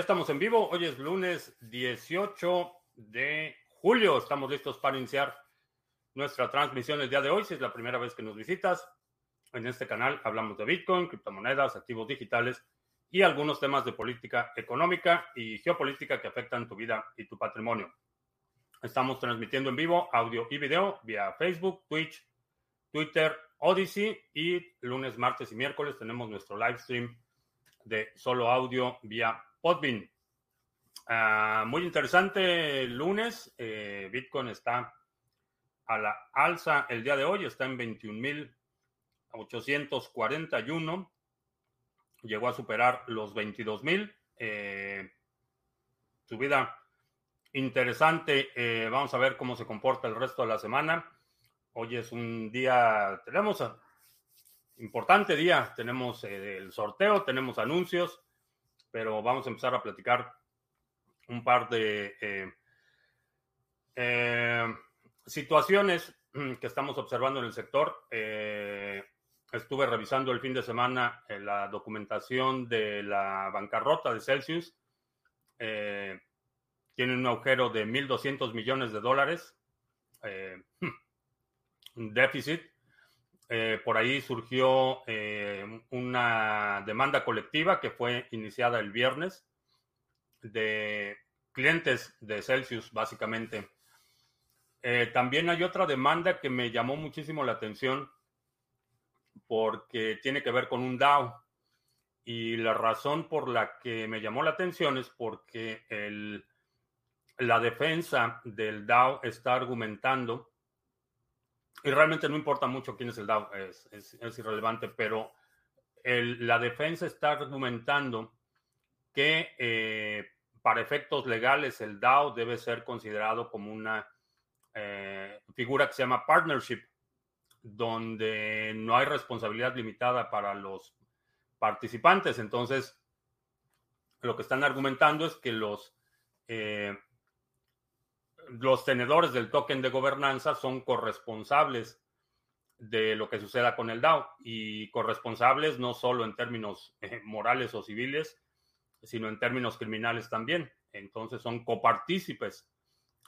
Ya estamos en vivo. Hoy es lunes 18 de julio. Estamos listos para iniciar nuestra transmisión el día de hoy. Si es la primera vez que nos visitas, en este canal hablamos de Bitcoin, criptomonedas, activos digitales y algunos temas de política económica y geopolítica que afectan tu vida y tu patrimonio. Estamos transmitiendo en vivo audio y video vía Facebook, Twitch, Twitter, Odyssey y lunes, martes y miércoles tenemos nuestro live stream de solo audio vía Podbean. Ah, muy interesante el lunes. Eh, Bitcoin está a la alza el día de hoy, está en 21.841. Llegó a superar los 22.000. Eh, subida interesante. Eh, vamos a ver cómo se comporta el resto de la semana. Hoy es un día, tenemos importante día, tenemos el sorteo, tenemos anuncios pero vamos a empezar a platicar un par de eh, eh, situaciones que estamos observando en el sector. Eh, estuve revisando el fin de semana la documentación de la bancarrota de Celsius. tiene un agujero de 1.200 millones de dólares. un déficit eh, por ahí surgió eh, una demanda colectiva que fue iniciada el viernes de clientes de Celsius, básicamente. Eh, también hay otra demanda que me llamó muchísimo la atención porque tiene que ver con un DAO. Y la razón por la que me llamó la atención es porque la defensa del DAO está argumentando y realmente no importa mucho quién es el DAO, es, irrelevante, pero la defensa está argumentando que eh, para efectos legales el DAO debe ser considerado como una eh, figura que se llama partnership, donde no hay responsabilidad limitada para los participantes. Entonces, lo que están argumentando es que los eh, los tenedores del token de gobernanza son corresponsables de lo que suceda con el DAO y corresponsables no solo en términos eh, morales o civiles, sino en términos criminales también. Entonces son copartícipes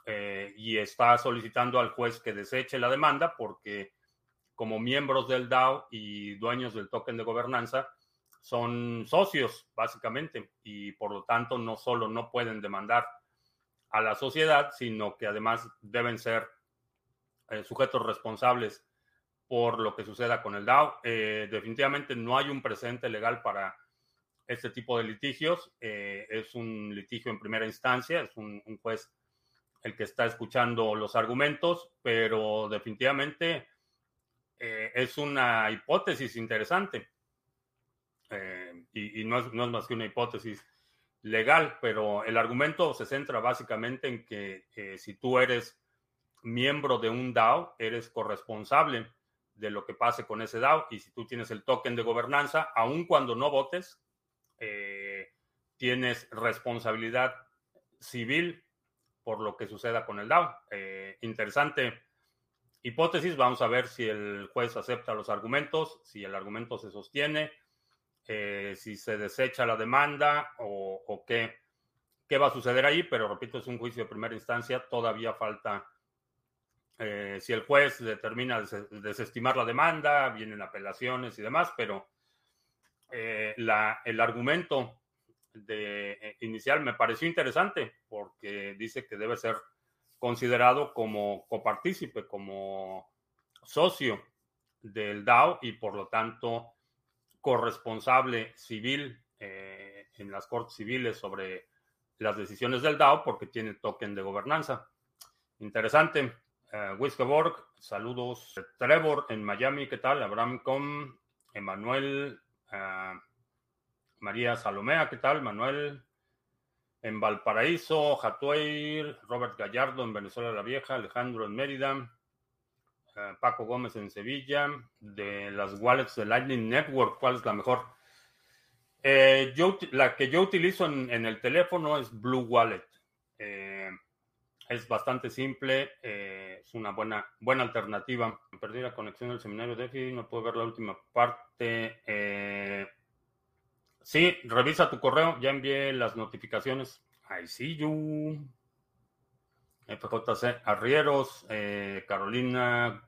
eh, y está solicitando al juez que deseche la demanda porque como miembros del DAO y dueños del token de gobernanza son socios básicamente y por lo tanto no solo no pueden demandar a la sociedad, sino que además deben ser eh, sujetos responsables por lo que suceda con el DAO. Eh, definitivamente no hay un presente legal para este tipo de litigios. Eh, es un litigio en primera instancia, es un, juez el que está escuchando los argumentos, pero definitivamente es una hipótesis interesante. y, no, es, no, es, más que una hipótesis legal, pero el argumento se centra básicamente en que eh, si tú eres miembro de un DAO, eres corresponsable de lo que pase con ese DAO y si tú tienes el token de gobernanza, aun cuando no votes, eh, tienes responsabilidad civil por lo que suceda con el DAO. Eh, interesante hipótesis, vamos a ver si el juez acepta los argumentos, si el argumento se sostiene eh, si se desecha la demanda o, qué, qué, va a suceder ahí, pero repito, es un juicio de primera instancia, todavía falta, eh, si el juez determina desestimar la demanda, vienen apelaciones y demás, pero eh, la, el argumento de, inicial me pareció interesante porque dice que debe ser considerado como copartícipe, como socio del DAO y por lo tanto corresponsable civil eh, en las cortes civiles sobre las decisiones del DAO porque tiene token de gobernanza. Interesante. Uh, saludos. Trevor en Miami, ¿qué tal? Abraham Com, Emanuel, eh, María Salomea, ¿qué tal? Manuel. En Valparaíso, Jatueir, Robert Gallardo en Venezuela la Vieja, Alejandro en Mérida, eh, Paco Gómez en Sevilla, de las wallets de Lightning Network, ¿cuál es la mejor? Eh, yo, la que yo utilizo en, el teléfono es Blue Wallet. Eh, es bastante simple, es una buena, buena alternativa. Perdí la conexión del seminario de EFI, no puedo ver la última parte. Sí, revisa tu correo. Ya envié las notificaciones. I see you. FJC Arrieros, eh, Carolina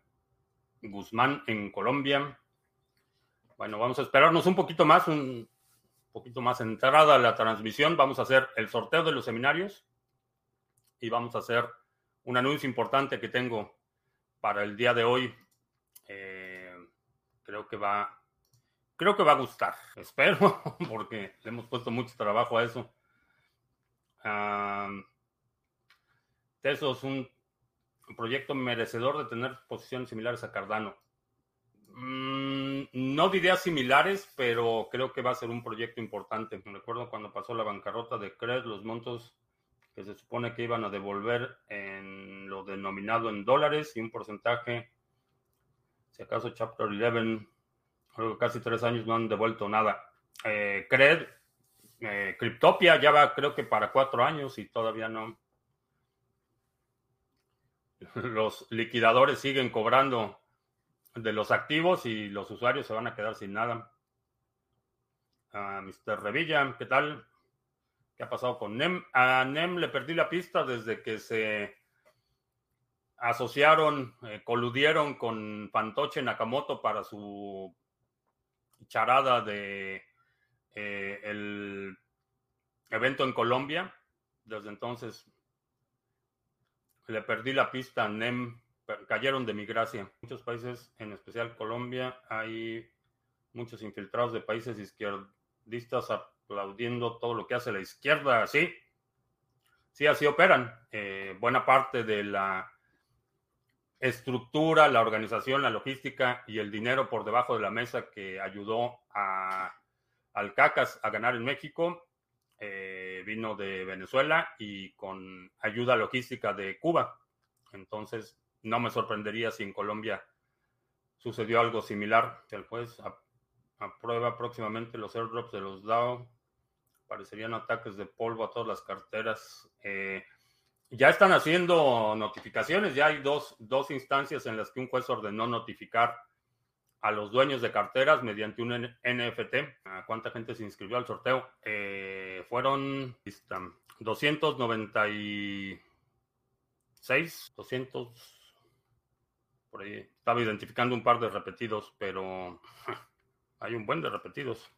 Guzmán en Colombia. Bueno, vamos a esperarnos un poquito más, un poquito más entrada la transmisión. Vamos a hacer el sorteo de los seminarios y vamos a hacer un anuncio importante que tengo para el día de hoy. Eh, creo que va, creo que va a gustar. Espero, porque le hemos puesto mucho trabajo a eso. eso es un proyecto merecedor de tener posiciones similares a Cardano. Mm, no diría similares, pero creo que va a ser un proyecto importante. Me recuerdo cuando pasó la bancarrota de CRED, los montos que se supone que iban a devolver en lo denominado en dólares y un porcentaje, si acaso Chapter 11, casi tres años no han devuelto nada. Eh, Cred, eh, Cryptopia ya va creo que para cuatro años y todavía no. Los liquidadores siguen cobrando de los activos y los usuarios se van a quedar sin nada. Uh, Mr. Revilla, ¿qué tal? ¿Qué ha pasado con NEM? A NEM le perdí la pista desde que se asociaron, eh, coludieron con Fantoche Nakamoto para su charada de eh, el evento en Colombia. Desde entonces le perdí la pista a NEM, cayeron de mi gracia. Muchos países, en especial Colombia, hay muchos infiltrados de países izquierdistas aplaudiendo todo lo que hace la izquierda, sí. Sí, así operan. Eh, buena parte de la estructura, la organización, la logística y el dinero por debajo de la mesa que ayudó a, al CACAS a ganar en México eh, vino de Venezuela y con ayuda logística de Cuba. Entonces, no me sorprendería si en Colombia sucedió algo similar. El juez aprueba próximamente los airdrops de los DAO parecerían ataques de polvo a todas las carteras. Eh, ya están haciendo notificaciones, ya hay dos, dos, instancias en las que un juez ordenó notificar a los dueños de carteras mediante un NFT. ¿Cuánta gente se inscribió al sorteo? Eh, fueron 296, 200, por ahí. Estaba identificando un par de repetidos, pero hay un buen de repetidos.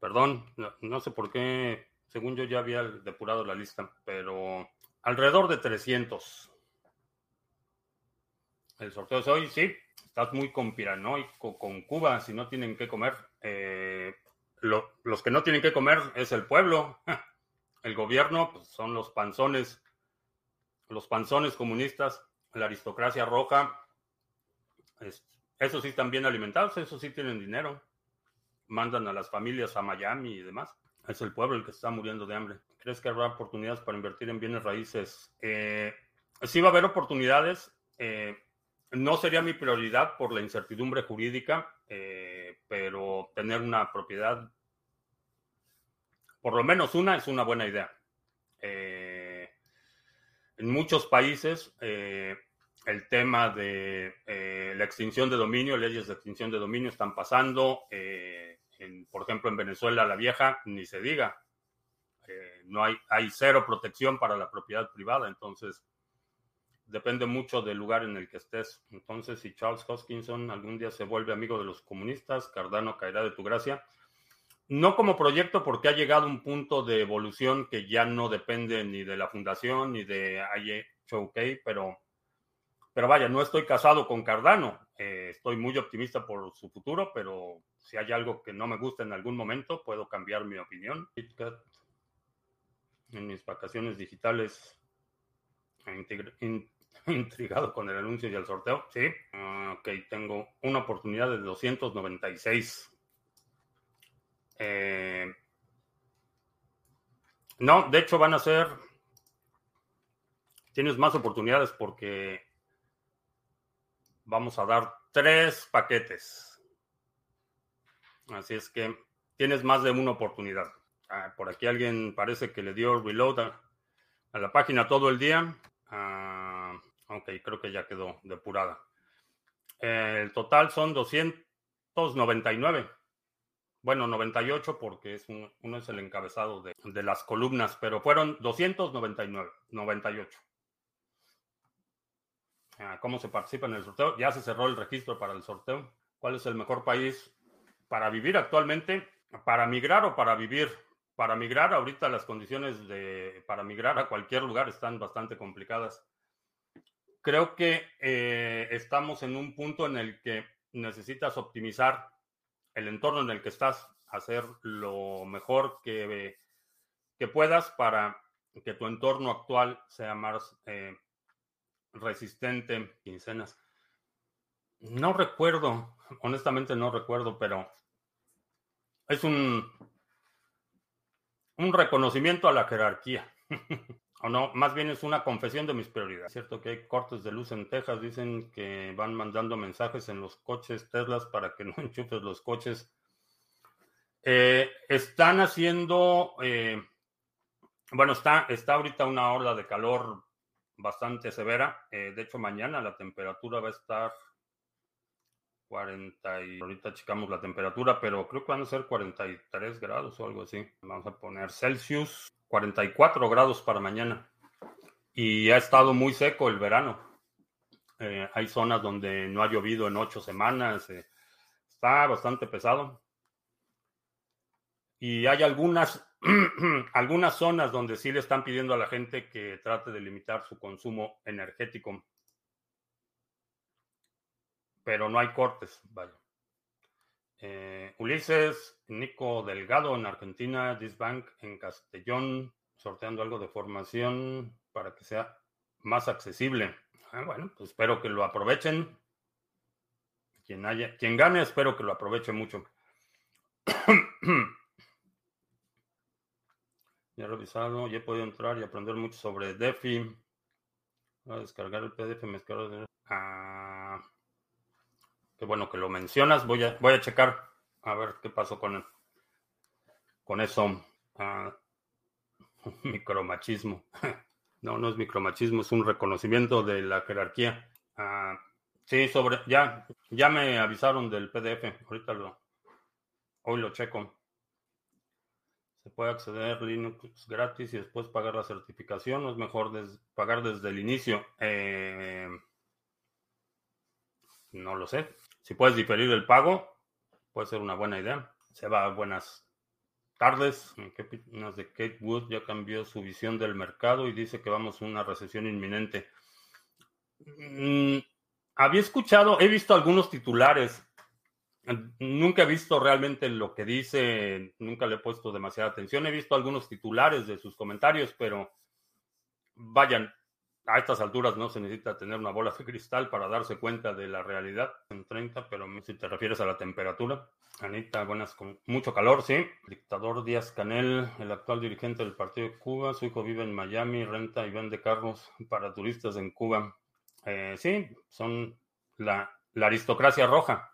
Perdón, no, sé por qué, según yo ya había depurado la lista, pero alrededor de 300. El sorteo es hoy, sí. Estás muy conspiranoico con Cuba, si no tienen que comer. Eh, los que no tienen que comer es el pueblo. El gobierno pues, son los panzones, los panzones comunistas, la aristocracia roja. esos sí están bien alimentados, esos sí tienen dinero mandan a las familias a Miami y demás. Es el pueblo el que está muriendo de hambre. ¿Crees que habrá oportunidades para invertir en bienes raíces? Eh, sí va a haber oportunidades. Eh, no sería mi prioridad por la incertidumbre jurídica, eh, pero tener una propiedad, por lo menos una, es una buena idea. en muchos países, el tema de la extinción de dominio, leyes de extinción de dominio están pasando por ejemplo, en Venezuela la vieja, ni se diga. Eh, no hay, hay cero protección para la propiedad privada, entonces depende mucho del lugar en el que estés. Entonces, si Charles Hoskinson algún día se vuelve amigo de los comunistas, Cardano caerá de tu gracia. No como proyecto, porque ha llegado un punto de evolución que ya no depende ni de la fundación ni de IHOK, pero, pero vaya, no estoy casado con Cardano. Eh, estoy muy optimista por su futuro, pero si hay algo que no me gusta en algún momento, puedo cambiar mi opinión. En mis vacaciones digitales, intrigado con el anuncio y el sorteo. Sí, ah, ok, tengo una oportunidad de 296. Eh, no, de hecho van a ser... Tienes más oportunidades porque vamos a dar tres paquetes. Así es que tienes más de una oportunidad. Ah, por aquí alguien parece que le dio reload a, la página todo el día. Ah, ok, creo que ya quedó depurada. el total son 299. Bueno, 98 porque es uno es el encabezado de, de, las columnas, pero fueron 299, 98. Ah, ¿Cómo se participa en el sorteo? Ya se cerró el registro para el sorteo. ¿Cuál es el mejor país para vivir actualmente? ¿Para migrar o para vivir? Para migrar, ahorita las condiciones de, para migrar a cualquier lugar están bastante complicadas. Creo que eh, estamos en un punto en el que necesitas optimizar el entorno en el que estás, hacer lo mejor que, puedas para que tu entorno actual sea más eh, resistente. Quincenas. No recuerdo, honestamente no recuerdo, pero es un, un reconocimiento a la jerarquía. o no, más bien es una confesión de mis prioridades. Es cierto que hay cortes de luz en Texas, dicen que van mandando mensajes en los coches Teslas para que no enchufes los coches. Eh, están haciendo, eh, bueno, está, está ahorita una ola de calor bastante severa. Eh, de hecho, mañana la temperatura va a estar 40 y ahorita checamos la temperatura, pero creo que van a ser 43 grados o algo así. Vamos a poner Celsius, 44 grados para mañana. Y ha estado muy seco el verano. Eh, hay zonas donde no ha llovido en ocho semanas. Eh, está bastante pesado. Y hay algunas, algunas zonas donde sí le están pidiendo a la gente que trate de limitar su consumo energético pero no hay cortes, vaya. Eh, Ulises, Nico Delgado en Argentina, Disbank en Castellón, sorteando algo de formación para que sea más accesible. Ah, bueno, pues espero que lo aprovechen. Quien, haya, quien gane, espero que lo aproveche mucho. ya he revisado, ya he podido entrar y aprender mucho sobre DeFi. Voy a descargar el PDF, me descargo. Ah, Qué bueno que lo mencionas. Voy a, voy a checar a ver qué pasó con, con eso. Ah, micromachismo. no, no es micromachismo, es un reconocimiento de la jerarquía. Ah, sí, sobre, ya, ya me avisaron del PDF. Ahorita lo, hoy lo checo. Se puede acceder Linux gratis y después pagar la certificación. ¿O es mejor pagar desde el inicio? Eh, no lo sé. Si puedes diferir el pago, puede ser una buena idea. Se va buenas tardes. ¿Qué opinas de Kate Wood? Ya cambió su visión del mercado y dice que vamos a una recesión inminente. Mm, había escuchado, he visto algunos titulares. Nunca he visto realmente lo que dice, nunca le he puesto demasiada atención. He visto algunos titulares de sus comentarios, pero vayan, a estas alturas no se necesita tener una bola de cristal para darse cuenta de la realidad en 30, pero si te refieres a la temperatura. Anita, buenas, con mucho calor, sí. Dictador Díaz Canel, el actual dirigente del Partido de Cuba, su hijo vive en Miami, renta y vende carros para turistas en Cuba. Eh, sí, son la, la, aristocracia roja,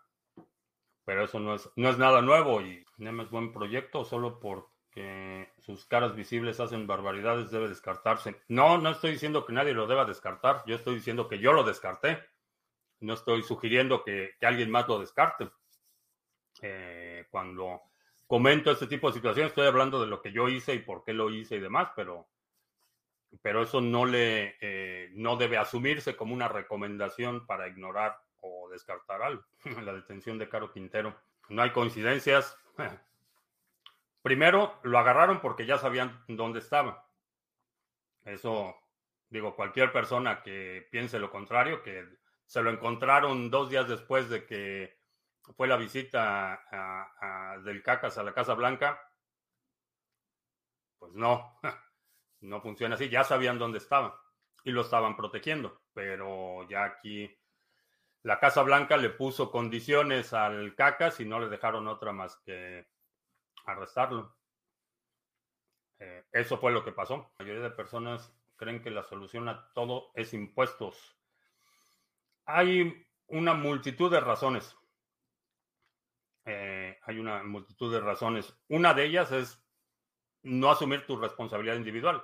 pero eso no es, no es nada nuevo y no es buen proyecto solo por sus caras visibles hacen barbaridades debe descartarse. No, no estoy diciendo que nadie lo deba descartar, yo estoy diciendo que yo lo descarté. No estoy sugiriendo que, alguien más lo descarte. Eh, cuando comento este tipo de situaciones, estoy hablando de lo que yo hice y por qué lo hice y demás, pero, pero eso no, le, eh, no debe asumirse como una recomendación para ignorar o descartar algo. La detención de Caro Quintero. No hay coincidencias. Primero, lo agarraron porque ya sabían dónde estaba. Eso, digo, cualquier persona que piense lo contrario, que se lo encontraron dos días después de que fue la visita del CACAS a la Casa Blanca, pues no, no funciona así. Ya sabían dónde estaba y lo estaban protegiendo, pero ya aquí la Casa Blanca le puso condiciones al CACAS y no le dejaron otra más que arrestarlo. Eh, eso fue lo que pasó. La mayoría de personas creen que la solución a todo es impuestos. Hay una multitud de razones. Eh, hay una multitud de razones. Una de ellas es no asumir tu responsabilidad individual.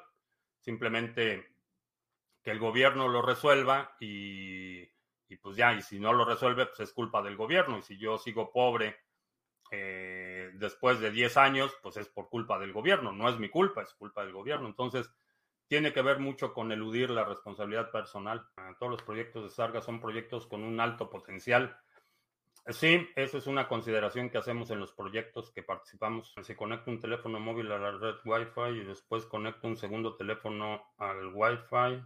Simplemente que el gobierno lo resuelva y, y, pues ya, y si no lo resuelve, pues es culpa del gobierno. Y si yo sigo pobre eh, después de 10 años, pues es por culpa del gobierno, no es mi culpa, es culpa del gobierno. Entonces, tiene que ver mucho con eludir la responsabilidad personal. Todos los proyectos de Sarga son proyectos con un alto potencial. Sí, esa es una consideración que hacemos en los proyectos que participamos. Se conecta un teléfono móvil a la red Wi-Fi y después conecta un segundo teléfono al Wi-Fi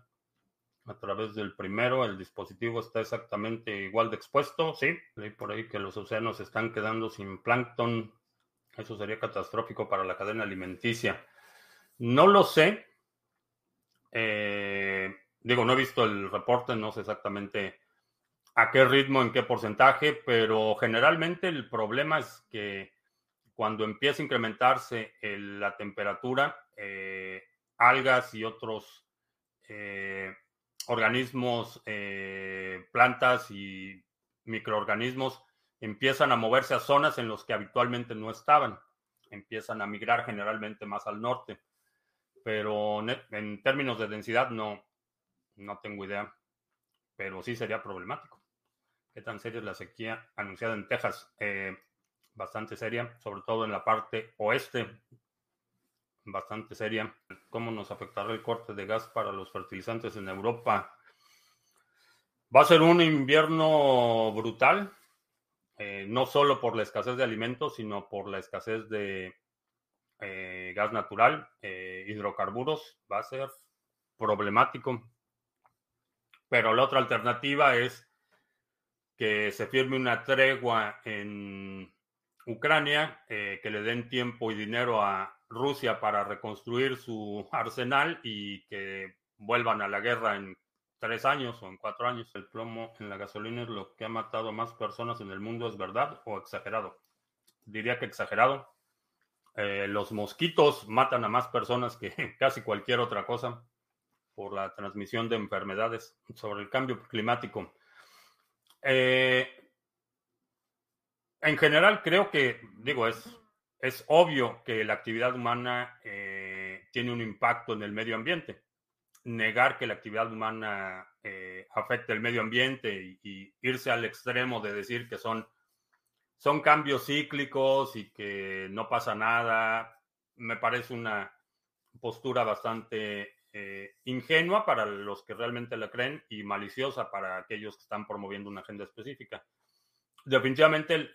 a través del primero, el dispositivo está exactamente igual de expuesto, sí. Leí por ahí que los océanos están quedando sin plancton. Eso sería catastrófico para la cadena alimenticia. No lo sé. Eh, digo, no he visto el reporte, no sé exactamente a qué ritmo, en qué porcentaje, pero generalmente el problema es que cuando empieza a incrementarse la temperatura, eh, algas y otros eh, organismos, eh, plantas y microorganismos empiezan a moverse a zonas en las que habitualmente no estaban. Empiezan a migrar generalmente más al norte. Pero en términos de densidad no, no tengo idea. Pero sí sería problemático. ¿Qué tan seria es la sequía anunciada en Texas? Eh, bastante seria, sobre todo en la parte oeste bastante seria. ¿Cómo nos afectará el corte de gas para los fertilizantes en Europa? Va a ser un invierno brutal, eh, no solo por la escasez de alimentos, sino por la escasez de eh, gas natural, eh, hidrocarburos. Va a ser problemático. Pero la otra alternativa es que se firme una tregua en Ucrania, que le den tiempo y dinero a Rusia para reconstruir su arsenal y que vuelvan a la guerra en tres años o en cuatro años. El plomo en la gasolina es lo que ha matado a más personas en el mundo, ¿es verdad o exagerado? Diría que exagerado. Eh, los mosquitos matan a más personas que casi cualquier otra cosa por la transmisión de enfermedades sobre el cambio climático. Eh, en general creo que, digo, es es obvio que la actividad humana eh, tiene un impacto en el medio ambiente. Negar que la actividad humana eh, afecte el medio ambiente y, irse al extremo de decir que son, son cambios cíclicos y que no pasa nada, me parece una postura bastante eh, ingenua para los que realmente la creen y maliciosa para aquellos que están promoviendo una agenda específica definitivamente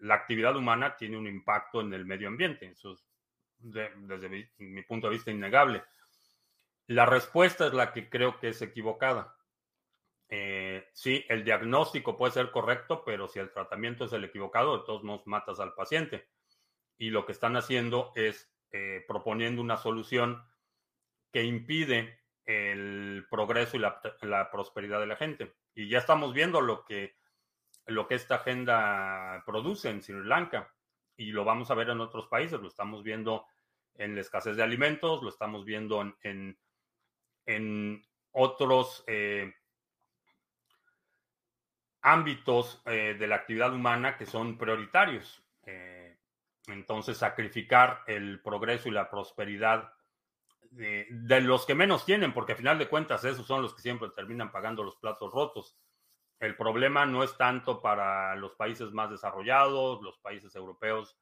la actividad humana tiene un impacto en el medio ambiente. Eso es, desde mi, punto de vista, innegable. La respuesta es la que creo que es equivocada. Eh, sí, el diagnóstico puede ser correcto, pero si el tratamiento es el equivocado, de todos modos matas al paciente. Y lo que están haciendo es eh, proponiendo una solución que impide el progreso y la prosperidad de la gente. Y ya estamos viendo lo que lo que esta agenda produce en Sri Lanka. Y lo vamos a ver en otros países, lo estamos viendo en la escasez de alimentos, lo estamos viendo en, en, otros eh, ámbitos eh, de la actividad humana que son prioritarios. Eh, entonces, sacrificar el progreso y la prosperidad de, de, los que menos tienen, porque a final de cuentas esos son los que siempre terminan pagando los platos rotos. El problema no es tanto para los países más desarrollados, los países europeos.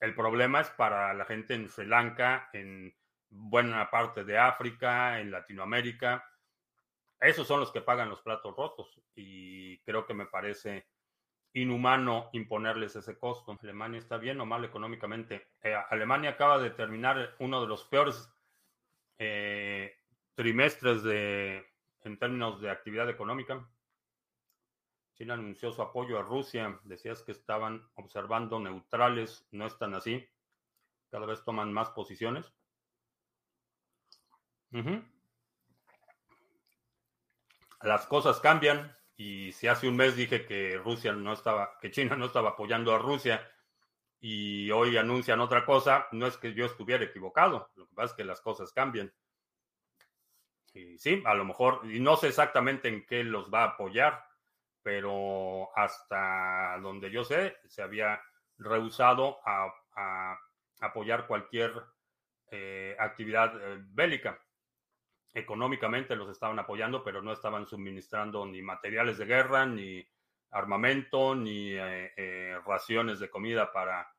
El problema es para la gente en Sri Lanka, en buena parte de África, en Latinoamérica. Esos son los que pagan los platos rotos y creo que me parece inhumano imponerles ese costo. Alemania está bien o mal económicamente. Eh, Alemania acaba de terminar uno de los peores eh, trimestres en términos de actividad económica. China anunció su apoyo a Rusia. Decías que estaban observando neutrales. No están así. Cada vez toman más posiciones. Las cosas cambian. Y si hace un mes dije que Rusia no estaba, que China no estaba apoyando a Rusia y hoy anuncian otra cosa, no es que yo estuviera equivocado. Lo que pasa es que las cosas cambian. Y sí, a lo mejor, y no sé exactamente en qué los va a apoyar pero hasta donde yo sé, se había rehusado a, apoyar cualquier eh, actividad eh, bélica. Económicamente los estaban apoyando, pero no estaban suministrando ni materiales de guerra, ni armamento, ni eh, raciones de comida para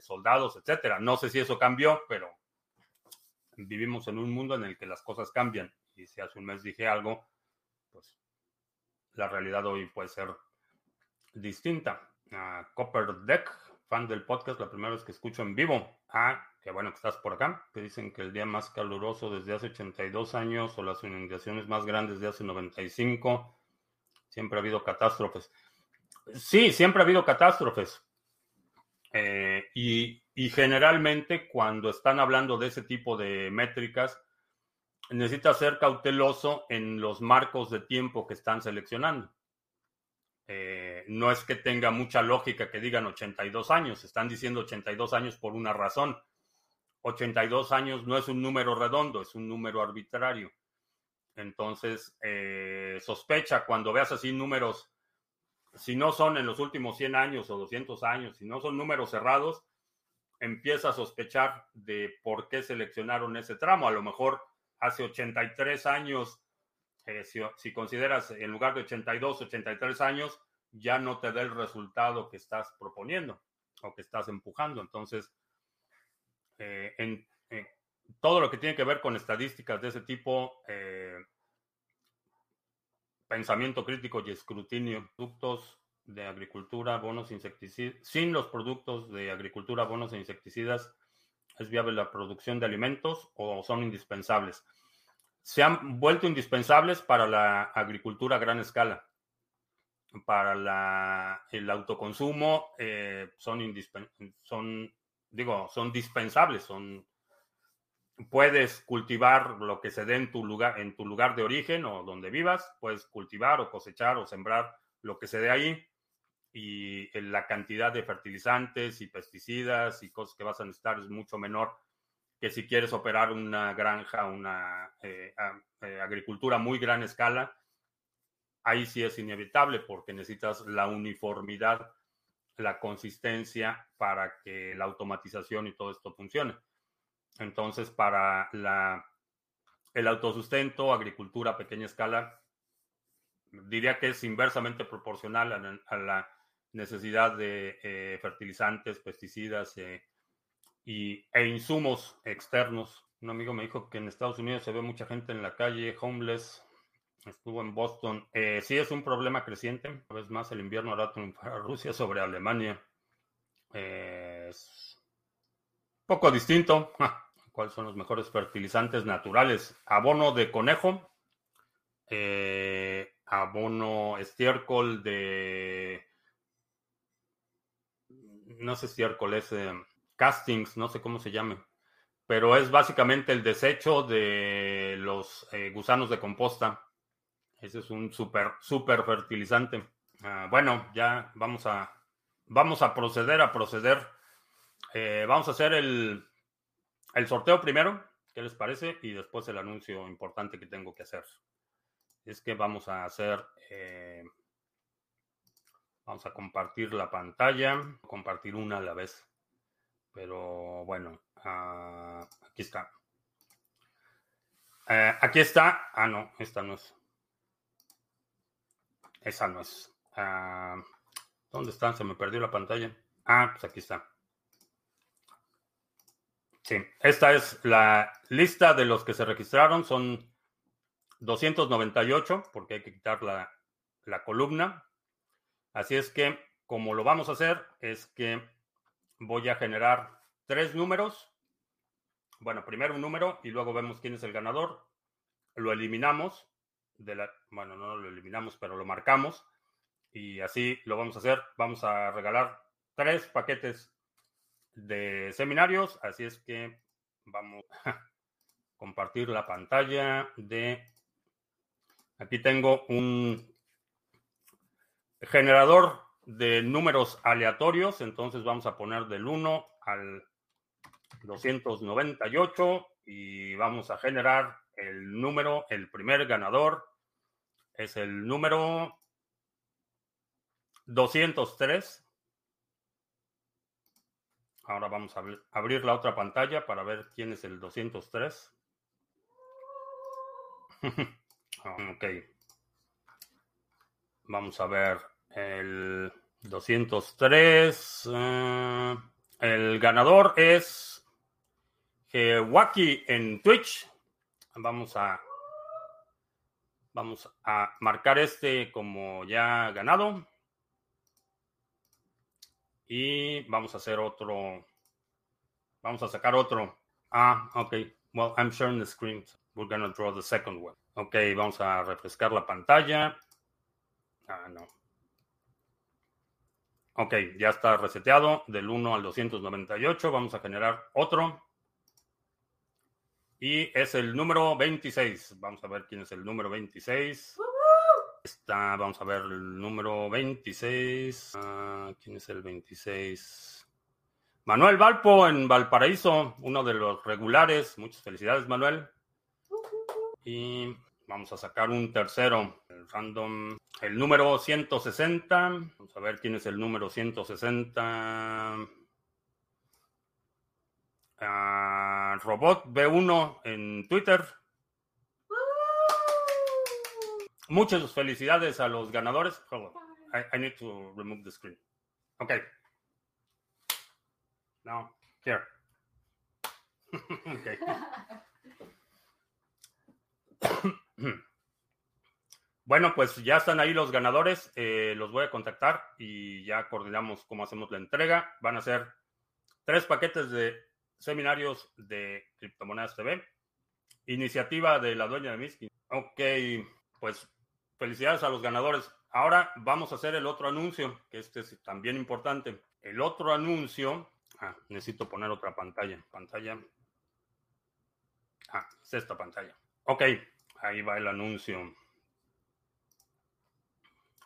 soldados, etcétera. No sé si eso cambió, pero vivimos en un mundo en el que las cosas cambian. Y si hace un mes dije algo, pues la realidad hoy puede ser distinta. Copper Deck, fan del podcast, la primera vez que escucho en vivo. Ah, qué bueno que estás por acá. Que dicen que el día más caluroso desde hace 82 años o las inundaciones más grandes de hace 95. Siempre ha habido catástrofes. Sí, siempre ha habido catástrofes. Eh, y, y, generalmente cuando están hablando de ese tipo de métricas, necesita ser cauteloso en los marcos de tiempo que están seleccionando. Eh, no es que tenga mucha lógica que digan 82 años, están diciendo 82 años por una razón. 82 años no es un número redondo, es un número arbitrario. Entonces, eh, sospecha cuando veas así números si no son en los últimos 100 años o 200 años, si no son números cerrados, empieza a sospechar de por qué seleccionaron ese tramo. A lo mejor hace 83 años, eh, si, consideras en lugar de 82, 83 años, ya no te da el resultado que estás proponiendo o que estás empujando. Entonces, eh, en, todo lo que tiene que ver con estadísticas de ese tipo, eh, pensamiento crítico y escrutinio, productos de agricultura, bonos insecticidas, sin los productos de agricultura, bonos e insecticidas, ¿es viable la producción de alimentos o son indispensables? Se han vuelto indispensables para la agricultura a gran escala. Para el autoconsumo eh, son, son, digo, son dispensables, son puedes cultivar lo que se dé en tu lugar, en tu lugar de origen o donde vivas, puedes cultivar o cosechar o sembrar lo que se dé ahí y la cantidad de fertilizantes y pesticidas y cosas que vas a necesitar es mucho menor que si quieres operar una granja, una eh, eh, agricultura muy gran escala, ahí sí es inevitable porque necesitas la uniformidad, la consistencia para que la automatización y todo esto funcione. Entonces, para la, el autosustento, agricultura a pequeña escala, diría que es inversamente proporcional a, la necesidad de eh, fertilizantes, pesticidas eh, y, e insumos externos. Un amigo me dijo que en Estados Unidos se ve mucha gente en la calle, homeless. Estuvo en Boston. Eh, sí es un problema creciente. Una vez más, el invierno hará triunfar a Rusia sobre Alemania. es poco distinto cuáles son los mejores fertilizantes naturales. Abono de conejo, abono estiércol de... No sé estiércol, es eh, castings, no sé cómo se llame, pero es básicamente el desecho de los eh, gusanos de composta. Ese es un súper, súper fertilizante. Ah, bueno, ya vamos a, vamos a proceder a proceder. vamos a hacer el, el sorteo primero, ¿qué les parece? Y después el anuncio importante que tengo que hacer. Es que vamos a hacer, eh, vamos a compartir la pantalla, compartir una a la vez. Pero bueno, ah, aquí está. Eh, aquí está. Ah, no, esta no es. Esa no es. Ah, ¿Dónde está? Se me perdió la pantalla. Ah, pues aquí está. Sí, esta es la lista de los que se registraron. Son 298, porque hay que quitar la, la columna. Así es que, como lo vamos a hacer, es que voy a generar tres números. Bueno, primero un número y luego vemos quién es el ganador. Lo eliminamos. De la, bueno, no lo eliminamos, pero lo marcamos. Y así lo vamos a hacer. Vamos a regalar tres paquetes de seminarios, así es que vamos a compartir la pantalla de... Aquí tengo un generador de números aleatorios, entonces vamos a poner del 1 al 298 y vamos a generar el número, el primer ganador es el número 203. Ahora vamos a abrir la otra pantalla para ver quién es el 203. ok. Vamos a ver el 203. Eh, El ganador es Gewaki en Twitch. Vamos a vamos a marcar este como ya ganado. Y vamos a hacer otro. Vamos a sacar otro. Ah, ok. Well, I'm sharing the screen. We're gonna draw the second one. Ok, vamos a refrescar la pantalla. Ah, no. Ok, ya está reseteado del 1 al 298. Vamos a generar otro. Y es el número 26. Vamos a ver quién es el número 26. Está, vamos a ver el número 26. Ah, ¿Quién es el 26? Manuel Valpo en Valparaíso, uno de los regulares. Muchas felicidades, Manuel. Y vamos a sacar un tercero. El random. El número 160. Vamos a ver quién es el número 160. Ah, Robot B1 en Twitter. Muchas felicidades a los ganadores. I, I, need to remove the screen. Okay. Now, here. okay. bueno, pues ya están ahí los ganadores. Eh, los voy a contactar y ya coordinamos cómo hacemos la entrega. Van a ser tres paquetes de seminarios de Criptomonedas TV. Iniciativa de la dueña de Miskin. Ok, pues felicidades a los ganadores. Ahora vamos a hacer el otro anuncio, que este es también importante. El otro anuncio. Ah, necesito poner otra pantalla. Pantalla. Ah, es esta pantalla. Ok, ahí va el anuncio.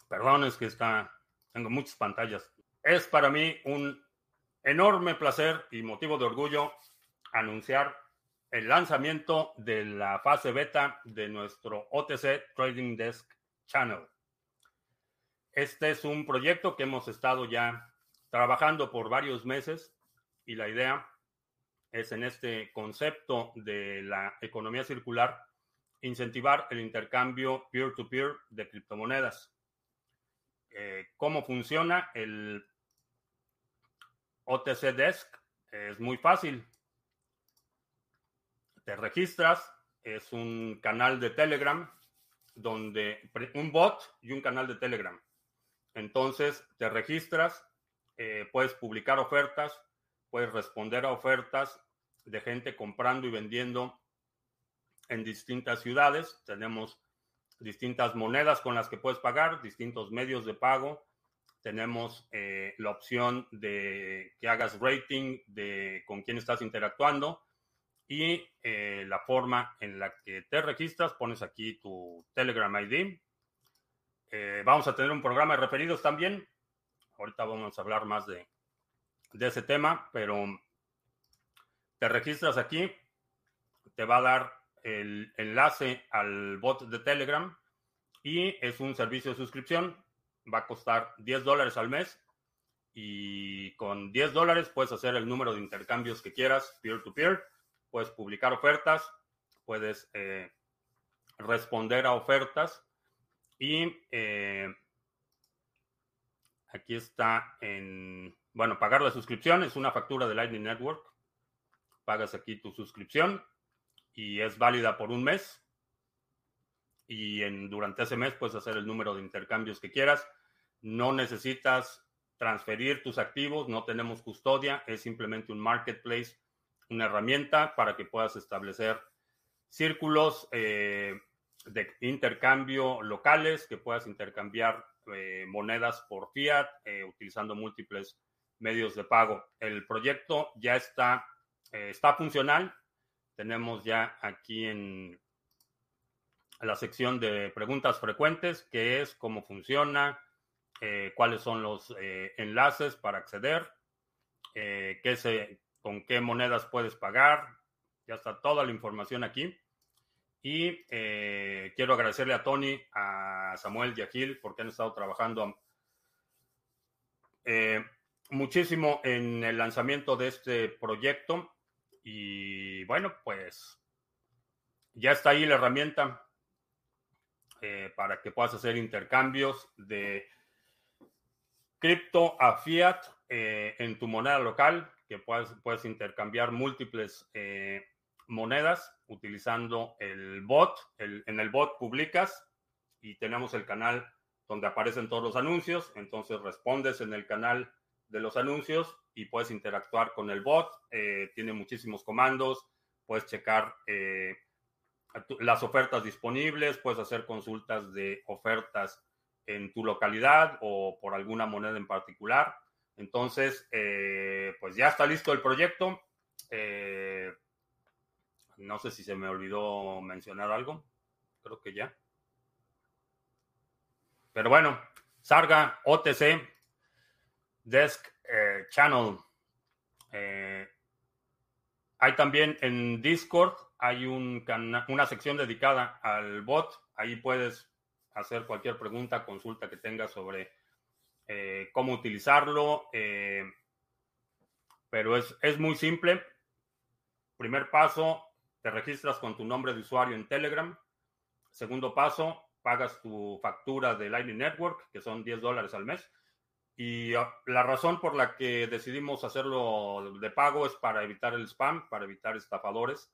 Perdón, es que está. Tengo muchas pantallas. Es para mí un enorme placer y motivo de orgullo anunciar el lanzamiento de la fase beta de nuestro OTC Trading Desk Channel. Este es un proyecto que hemos estado ya trabajando por varios meses y la idea es en este concepto de la economía circular incentivar el intercambio peer-to-peer de criptomonedas. Eh, ¿Cómo funciona? El OTC Desk es muy fácil. Te registras, es un canal de Telegram donde un bot y un canal de Telegram. Entonces te registras, eh, puedes publicar ofertas, puedes responder a ofertas de gente comprando y vendiendo en distintas ciudades. Tenemos distintas monedas con las que puedes pagar, distintos medios de pago tenemos eh, la opción de que hagas rating de con quién estás interactuando y eh, la forma en la que te registras. Pones aquí tu Telegram ID. Eh, vamos a tener un programa de referidos también. Ahorita vamos a hablar más de, de ese tema, pero te registras aquí. Te va a dar el enlace al bot de Telegram y es un servicio de suscripción. Va a costar 10 dólares al mes y con 10 dólares puedes hacer el número de intercambios que quieras, peer-to-peer, puedes publicar ofertas, puedes eh, responder a ofertas y eh, aquí está en, bueno, pagar la suscripción. Es una factura de Lightning Network, pagas aquí tu suscripción y es válida por un mes y en, durante ese mes puedes hacer el número de intercambios que quieras. No necesitas transferir tus activos, no tenemos custodia, es simplemente un marketplace, una herramienta para que puedas establecer círculos eh, de intercambio locales, que puedas intercambiar eh, monedas por fiat eh, utilizando múltiples medios de pago. El proyecto ya está, está funcional. Tenemos ya aquí en la sección de preguntas frecuentes, qué es, cómo funciona, eh, cuáles son los eh, enlaces para acceder, eh, qué se, con qué monedas puedes pagar. Ya está toda la información aquí. Y quiero agradecerle a Tony, a Samuel y a Gil porque han estado trabajando muchísimo en el lanzamiento de este proyecto. Y bueno, pues ya está ahí la herramienta. Eh, para que puedas hacer intercambios de cripto a fiat eh, en tu moneda local, que puedes, puedes intercambiar múltiples monedas utilizando el bot. en el bot publicas y tenemos el canal donde aparecen todos los anuncios. Entonces respondes en el canal de los anuncios y puedes interactuar con el bot. Eh, tiene muchísimos comandos. Puedes checar eh, las ofertas disponibles. Puedes hacer consultas de ofertas en tu localidad o por alguna moneda en particular. Entonces, eh, pues ya está listo el proyecto. no sé si se me olvidó mencionar algo. Creo que ya. Pero bueno, Sarga, OTC, Desk eh, Channel. Eh, hay también en Discord, hay un una sección dedicada al bot. Ahí puedes hacer cualquier pregunta, consulta que tengas sobre eh, cómo utilizarlo. pero es, es muy simple. Primer paso, te registras con tu nombre de usuario en Telegram. Segundo paso, pagas tu factura de Lightning Network, que son 10 dólares al mes. Y ah, la razón por la que decidimos hacerlo de pago es para evitar el spam, para evitar estafadores,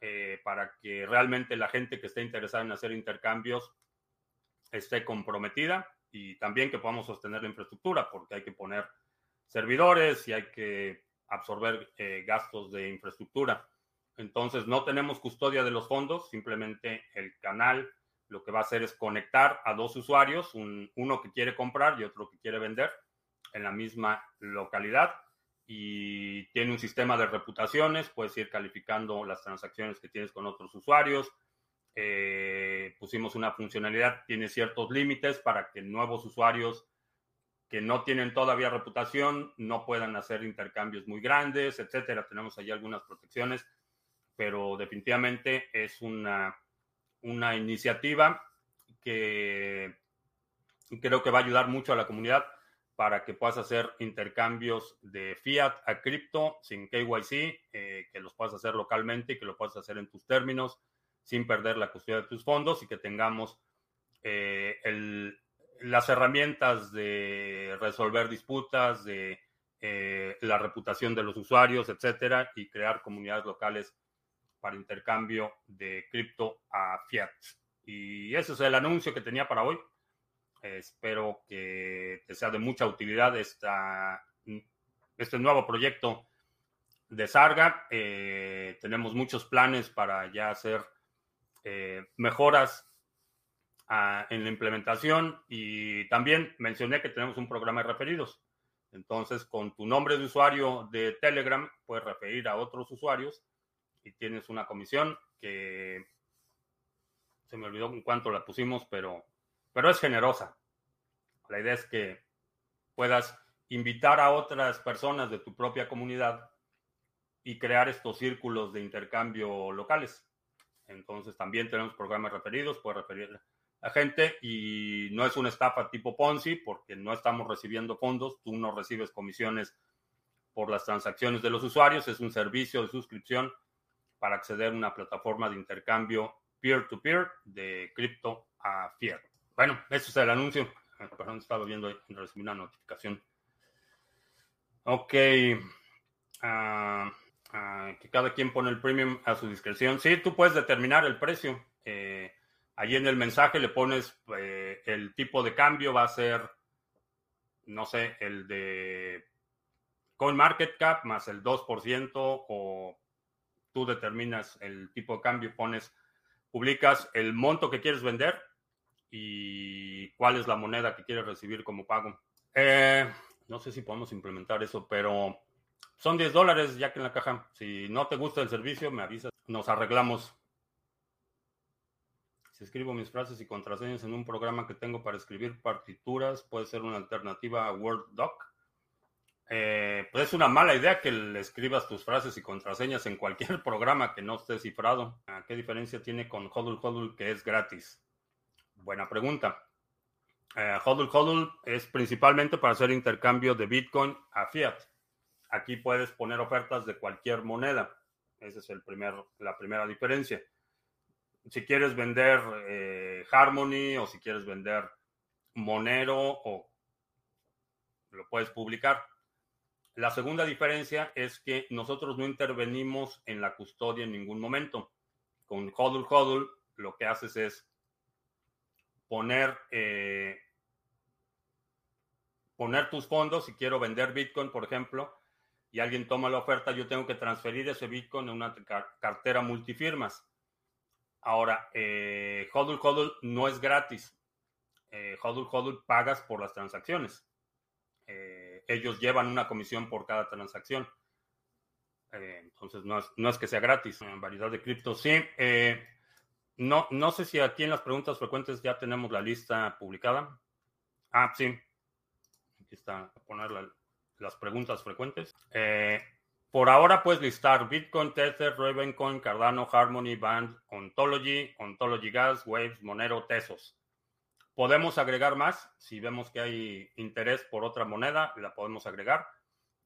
eh, para que realmente la gente que esté interesada en hacer intercambios esté comprometida y también que podamos sostener la infraestructura, porque hay que poner servidores y hay que absorber eh, gastos de infraestructura. Entonces, no tenemos custodia de los fondos, simplemente el canal lo que va a hacer es conectar a dos usuarios, uno que quiere comprar y otro que quiere vender en la misma localidad y tiene un sistema de reputaciones, puedes ir calificando las transacciones que tienes con otros usuarios. Eh, pusimos una funcionalidad, tiene ciertos límites para que nuevos usuarios que no tienen todavía reputación no puedan hacer intercambios muy grandes, etcétera. Tenemos ahí algunas protecciones, pero definitivamente es una una iniciativa que creo que va a ayudar mucho a la comunidad para que puedas hacer intercambios de fiat a cripto sin KYC, eh, que los puedas hacer localmente y que lo puedas hacer en tus términos sin perder la custodia de tus fondos y que tengamos eh, las herramientas de resolver disputas, de eh, la reputación de los usuarios, etcétera, y crear comunidades locales para intercambio de cripto a fiat. Y ese es el anuncio que tenía para hoy. espero que te sea de mucha utilidad esta, este nuevo proyecto de Sarga. Eh, tenemos muchos planes para ya hacer eh, mejoras ah, en la implementación y también mencioné que tenemos un programa de referidos. Entonces, con tu nombre de usuario de Telegram, puedes referir a otros usuarios y tienes una comisión que se me olvidó en cuánto la pusimos, pero, pero es generosa. La idea es que puedas invitar a otras personas de tu propia comunidad y crear estos círculos de intercambio locales. Entonces también tenemos programas referidos, puedes referir a gente y no es una estafa tipo Ponzi porque no estamos recibiendo fondos, tú no recibes comisiones por las transacciones de los usuarios, es un servicio de suscripción para acceder a una plataforma de intercambio peer-to-peer de cripto a fiat. Bueno, eso es el anuncio. Perdón, estaba viendo y recibí una notificación. Ok. Ah, ah, que cada quien pone el premium a su discreción. Sí, tú puedes determinar el precio. Eh, allí en el mensaje le pones eh, el tipo de cambio, va a ser, no sé, el de CoinMarketCap más el 2% o tú determinas el tipo de cambio, pones, publicas el monto que quieres vender y cuál es la moneda que quieres recibir como pago. Eh, no sé si podemos implementar eso, pero son 10 dólares ya que en la caja. Si no te gusta el servicio, me avisas. Nos arreglamos. Si escribo mis frases y contraseñas en un programa que tengo para escribir partituras, puede ser una alternativa a Word Doc. Eh, pues es una mala idea que le escribas tus frases y contraseñas en cualquier programa que no esté cifrado. Ah, ¿Qué diferencia tiene con Hodl Hodl que es gratis? Buena pregunta. Eh, Hodl es principalmente para hacer intercambio de Bitcoin a fiat. Aquí puedes poner ofertas de cualquier moneda. Esa es el primer, la primera diferencia. Si quieres vender eh, Harmony o si quieres vender Monero o lo puedes publicar La segunda diferencia es que nosotros no intervenimos en la custodia en ningún momento. Con HODL HODL lo que haces es poner, eh, poner tus fondos. Si quiero vender Bitcoin, por ejemplo, y alguien toma la oferta, yo tengo que transferir ese Bitcoin en una cartera multifirmas. Ahora, eh, HODL HODL no es gratis. Eh, HODL HODL pagas por las transacciones. Eh, ellos llevan una comisión por cada transacción. Eh, entonces, no es, no es, que sea gratis. En variedad de criptos, sí. Eh, no, no sé si aquí en las preguntas frecuentes ya tenemos la lista publicada. Ah, sí. Aquí está, poner la, las preguntas frecuentes. por ahora puedes listar Bitcoin, Tether, Ravencoin, Cardano, Harmony, Band, Ontology, Ontology Gas, Waves, Monero, Tesos. Podemos agregar más. Si vemos que hay interés por otra moneda, la podemos agregar.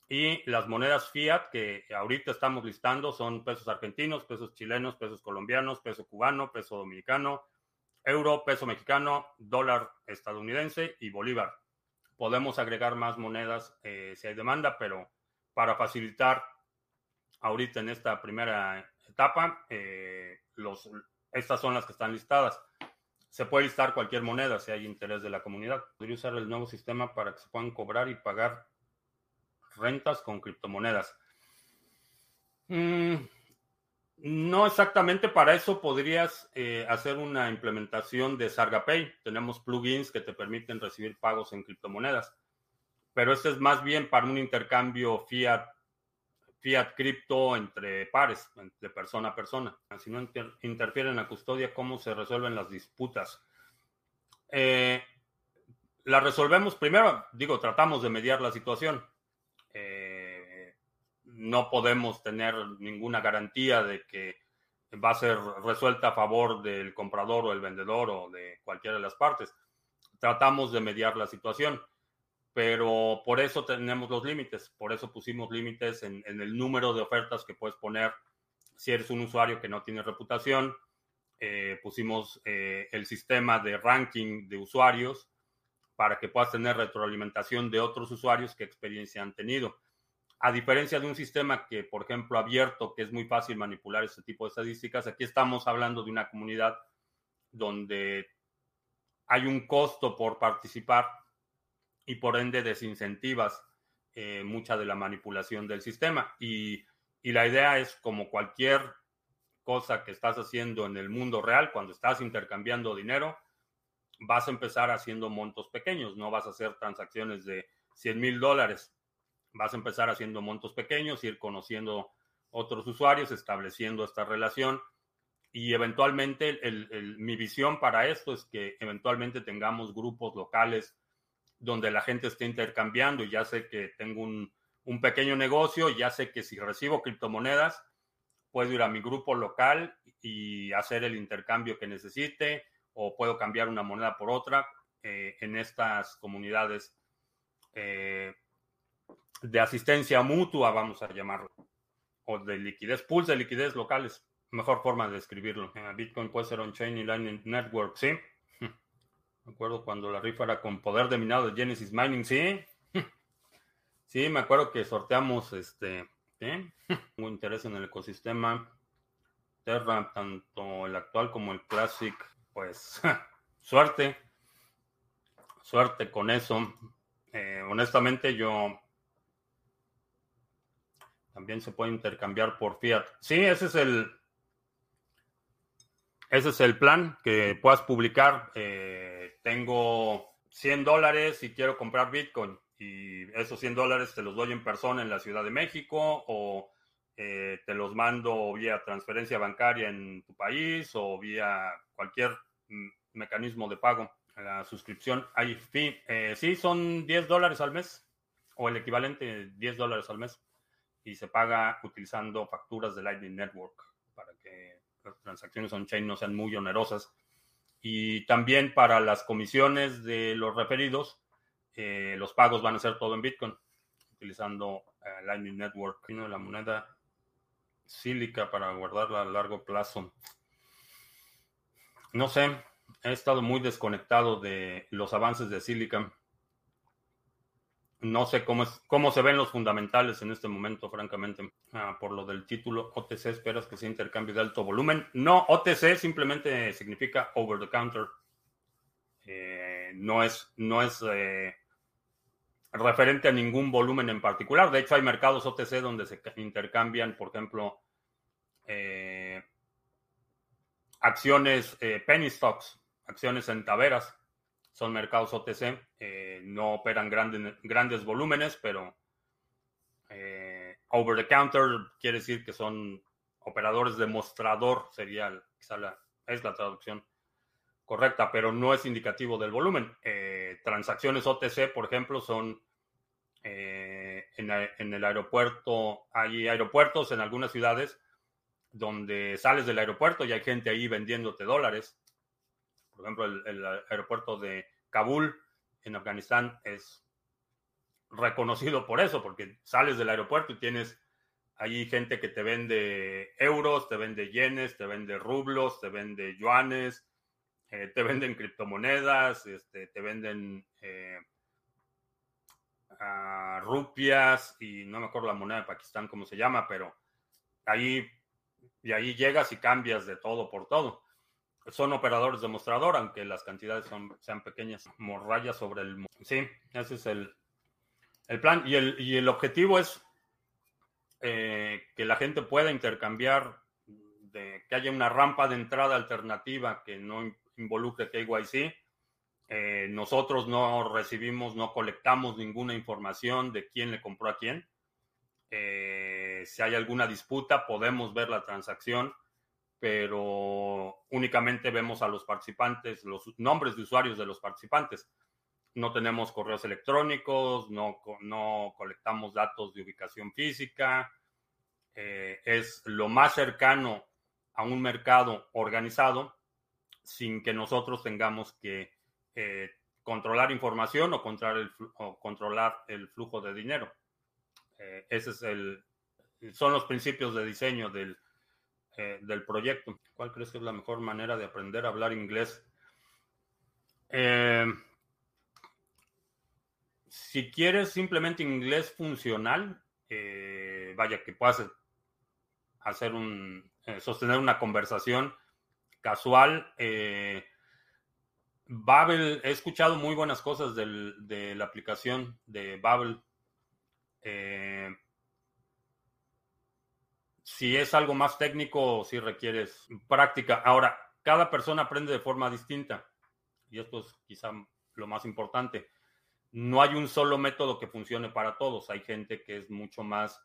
Y las monedas fiat que ahorita estamos listando son pesos argentinos, pesos chilenos, pesos colombianos, peso cubano, peso dominicano, euro, peso mexicano, dólar estadounidense y bolívar. Podemos agregar más monedas eh, si hay demanda, pero para facilitar ahorita en esta primera etapa, eh, los, estas son las que están listadas se puede listar cualquier moneda si hay interés de la comunidad. Podría usar el nuevo sistema para que se puedan cobrar y pagar rentas con criptomonedas. Mm, no exactamente para eso podrías eh, hacer una implementación de SargaPay. Tenemos plugins que te permiten recibir pagos en criptomonedas. Pero este es más bien para un intercambio fiat fiat cripto entre pares, de persona a persona. Si no interfieren en la custodia, ¿cómo se resuelven las disputas? Eh, la resolvemos primero, digo, tratamos de mediar la situación. Eh, no podemos tener ninguna garantía de que va a ser resuelta a favor del comprador o el vendedor o de cualquiera de las partes. Tratamos de mediar la situación pero por eso tenemos los límites, por eso pusimos límites en, el número de ofertas que puedes poner si eres un usuario que no tiene reputación. Eh, pusimos eh, el sistema de ranking de usuarios para que puedas tener retroalimentación de otros usuarios que experiencia han tenido. A diferencia de un sistema que, por ejemplo, abierto, que es muy fácil manipular este tipo de estadísticas, aquí estamos hablando de una comunidad donde hay un costo por participar y por ende desincentivas eh, mucha de la manipulación del sistema. Y, y la idea es como cualquier cosa que estás haciendo en el mundo real, cuando estás intercambiando dinero, vas a empezar haciendo montos pequeños, no vas a hacer transacciones de 100 mil dólares, vas a empezar haciendo montos pequeños, ir conociendo otros usuarios, estableciendo esta relación y eventualmente el, mi visión para esto es que eventualmente tengamos grupos locales donde la gente esté intercambiando y ya sé que tengo un, pequeño negocio, ya sé que si recibo criptomonedas, puedo ir a mi grupo local y hacer el intercambio que necesite o puedo cambiar una moneda por otra eh, en estas comunidades eh, de asistencia mutua, vamos a llamarlo, o de liquidez, pools de liquidez locales, mejor forma de describirlo. Eh, Bitcoin puede ser on-chain y Lightning Network, ¿sí? Me acuerdo cuando la rifa era con poder de minado de Genesis Mining, sí. Sí, me acuerdo que sorteamos este. ¿sí? Tengo interés en el ecosistema Terra, tanto el actual como el Classic. Pues suerte. Suerte con eso. Eh, honestamente, yo también se puede intercambiar por fiat. Sí, ese es el. Ese es el plan que puedas publicar. Eh, tengo 100 dólares y quiero comprar Bitcoin y esos 100 dólares te los doy en persona en la Ciudad de México o eh, te los mando vía transferencia bancaria en tu país o vía cualquier mm, mecanismo de pago. La suscripción. Eh, sí, son 10 dólares al mes o el equivalente 10 dólares al mes y se paga utilizando facturas de Lightning Network para que las transacciones on-chain no sean muy onerosas y también para las comisiones de los referidos, eh, los pagos van a ser todo en Bitcoin, utilizando eh, Lightning Network. La moneda sílica para guardarla a largo plazo. No sé, he estado muy desconectado de los avances de Silica. No sé cómo, es, cómo se ven los fundamentales en este momento, francamente. Ah, por lo del título, OTC esperas que sea intercambio de alto volumen. No, OTC simplemente significa over the counter. Eh, no es, no es eh, referente a ningún volumen en particular. De hecho, hay mercados OTC donde se intercambian, por ejemplo, eh, acciones penny stocks, acciones en taveras son mercados OTC, eh, no operan grandes volúmenes, pero eh, over the counter quiere decir que son operadores de mostrador, sería quizá la, es la traducción correcta, pero no es indicativo del volumen. Eh, transacciones OTC, por ejemplo, son en, el aeropuerto, hay aeropuertos en algunas ciudades donde sales del aeropuerto y hay gente ahí vendiéndote dólares por ejemplo, el, aeropuerto de Kabul en Afganistán es reconocido por eso, porque sales del aeropuerto y tienes allí gente que te vende euros, te vende yenes, te vende rublos, te vende yuanes, eh, te venden criptomonedas, este, te venden eh, rupias y no me acuerdo la moneda de Pakistán cómo se llama, pero ahí y ahí llegas y cambias de todo por todo son operadores de mostrador, aunque las cantidades son, sean pequeñas. Morrayas sobre el... Sí, ese es el, el plan. Y el, y el objetivo es eh, que la gente pueda intercambiar, que haya una rampa de entrada alternativa que no involucre KYC. Eh, nosotros no recibimos, no colectamos ninguna información de quién le compró a quién. Eh, si hay alguna disputa, podemos ver la transacción pero únicamente vemos a los participantes, los nombres de usuarios de los participantes. No tenemos correos electrónicos, no, no colectamos datos de ubicación física. Eh, es lo más cercano a un mercado organizado sin que nosotros tengamos que eh, controlar información o controlar el, controlar el flujo de dinero. Eh, ese es el, son los principios de diseño del, eh, del proyecto. ¿Cuál crees que es la mejor manera de aprender a hablar inglés? Eh, si quieres simplemente inglés funcional, eh, vaya que puedas hacer un, sostener una conversación casual. Babel, he escuchado muy buenas cosas de la aplicación de Babel si es algo más técnico, si requieres práctica. Ahora, cada persona aprende de forma distinta. Y esto es quizá lo más importante. No hay un solo método que funcione para todos. Hay gente que es mucho más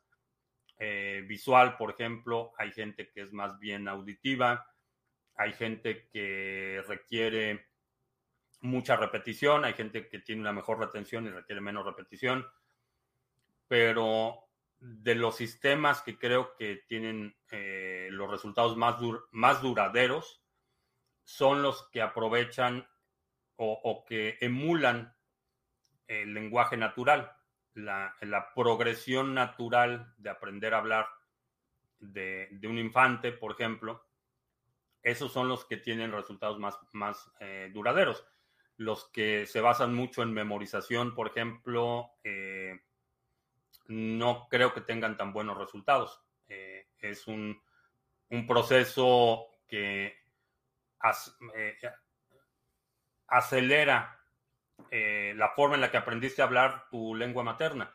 eh, visual, por ejemplo. Hay gente que es más bien auditiva. Hay gente que requiere mucha repetición. Hay gente que tiene una mejor retención y requiere menos repetición. Pero de los sistemas que creo que tienen eh, los resultados más, más duraderos son los que aprovechan o, que emulan el lenguaje natural, la, progresión natural de aprender a hablar de, un infante, por ejemplo. Esos son los que tienen resultados más, más eh, duraderos. Los que se basan mucho en memorización, por ejemplo, eh, no creo que tengan tan buenos resultados. Eh, es un, proceso que eh, acelera eh, la forma en la que aprendiste a hablar tu lengua materna.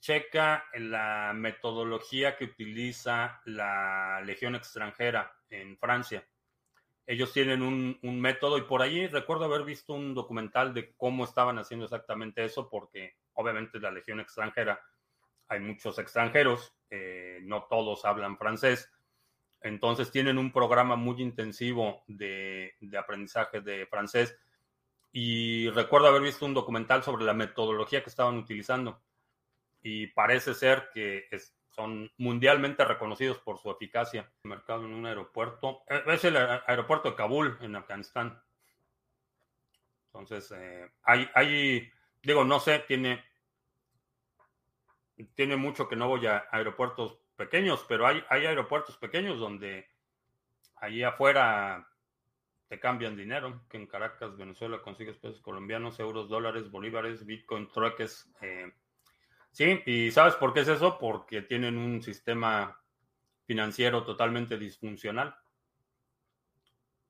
checa la metodología que utiliza la Legión extranjera en Francia. Ellos tienen un, un método y por ahí recuerdo haber visto un documental de cómo estaban haciendo exactamente eso porque obviamente la legión extranjera, hay muchos extranjeros, eh, no todos hablan francés, entonces tienen un programa muy intensivo de, aprendizaje de francés y recuerdo haber visto un documental sobre la metodología que estaban utilizando y parece ser que son mundialmente reconocidos por su eficacia. Mercado en un aeropuerto, eh, es el aeropuerto de Kabul en Afganistán. Entonces, eh, hay, hay Digo, no sé, tiene, tiene mucho que no voy a aeropuertos pequeños, pero hay, hay aeropuertos pequeños donde allí afuera te cambian dinero, que en Caracas, Venezuela consigues pesos colombianos, euros, dólares, bolívares, bitcoin, trueques. Eh, sí, y ¿sabes por qué es eso? Porque tienen un sistema financiero totalmente disfuncional.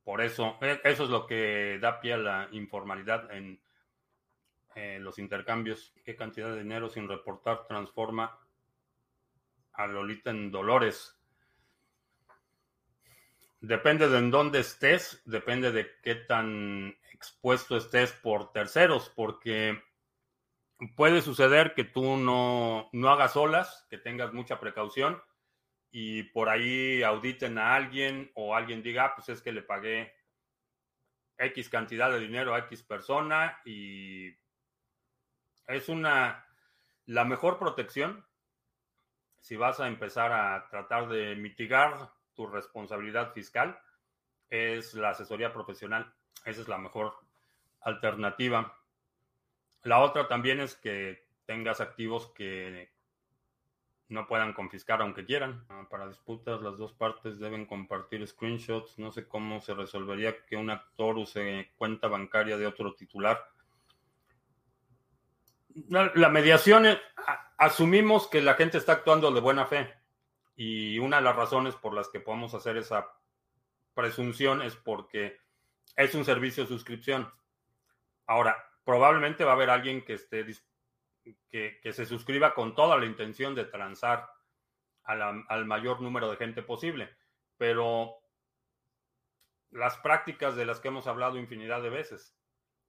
Por eso, e, eso es lo que da pie a la informalidad en los intercambios. ¿Qué cantidad de dinero sin reportar transforma a Lolita en Dolores? Depende de en dónde estés, depende de qué tan expuesto estés por terceros, porque puede suceder que tú no, no hagas olas, que tengas mucha precaución y por ahí auditen a alguien o alguien diga, ah, pues es que le pagué X cantidad de dinero a X persona y es una, la mejor protección si vas a empezar a tratar de mitigar tu responsabilidad fiscal es la asesoría profesional. Esa es la mejor alternativa. La otra también es que tengas activos que no puedan confiscar aunque quieran. Ah, para disputas, las dos partes deben compartir screenshots. No sé cómo se resolvería que un actor use cuenta bancaria de otro titular. La mediación, asumimos que la gente está actuando de buena fe. Y una de las razones por las que podemos hacer esa presunción es porque es un servicio de suscripción. Ahora, probablemente va a haber alguien que esté que, que se suscriba con toda la intención de transar al mayor número de gente posible. Pero las prácticas de las que hemos hablado infinidad de veces.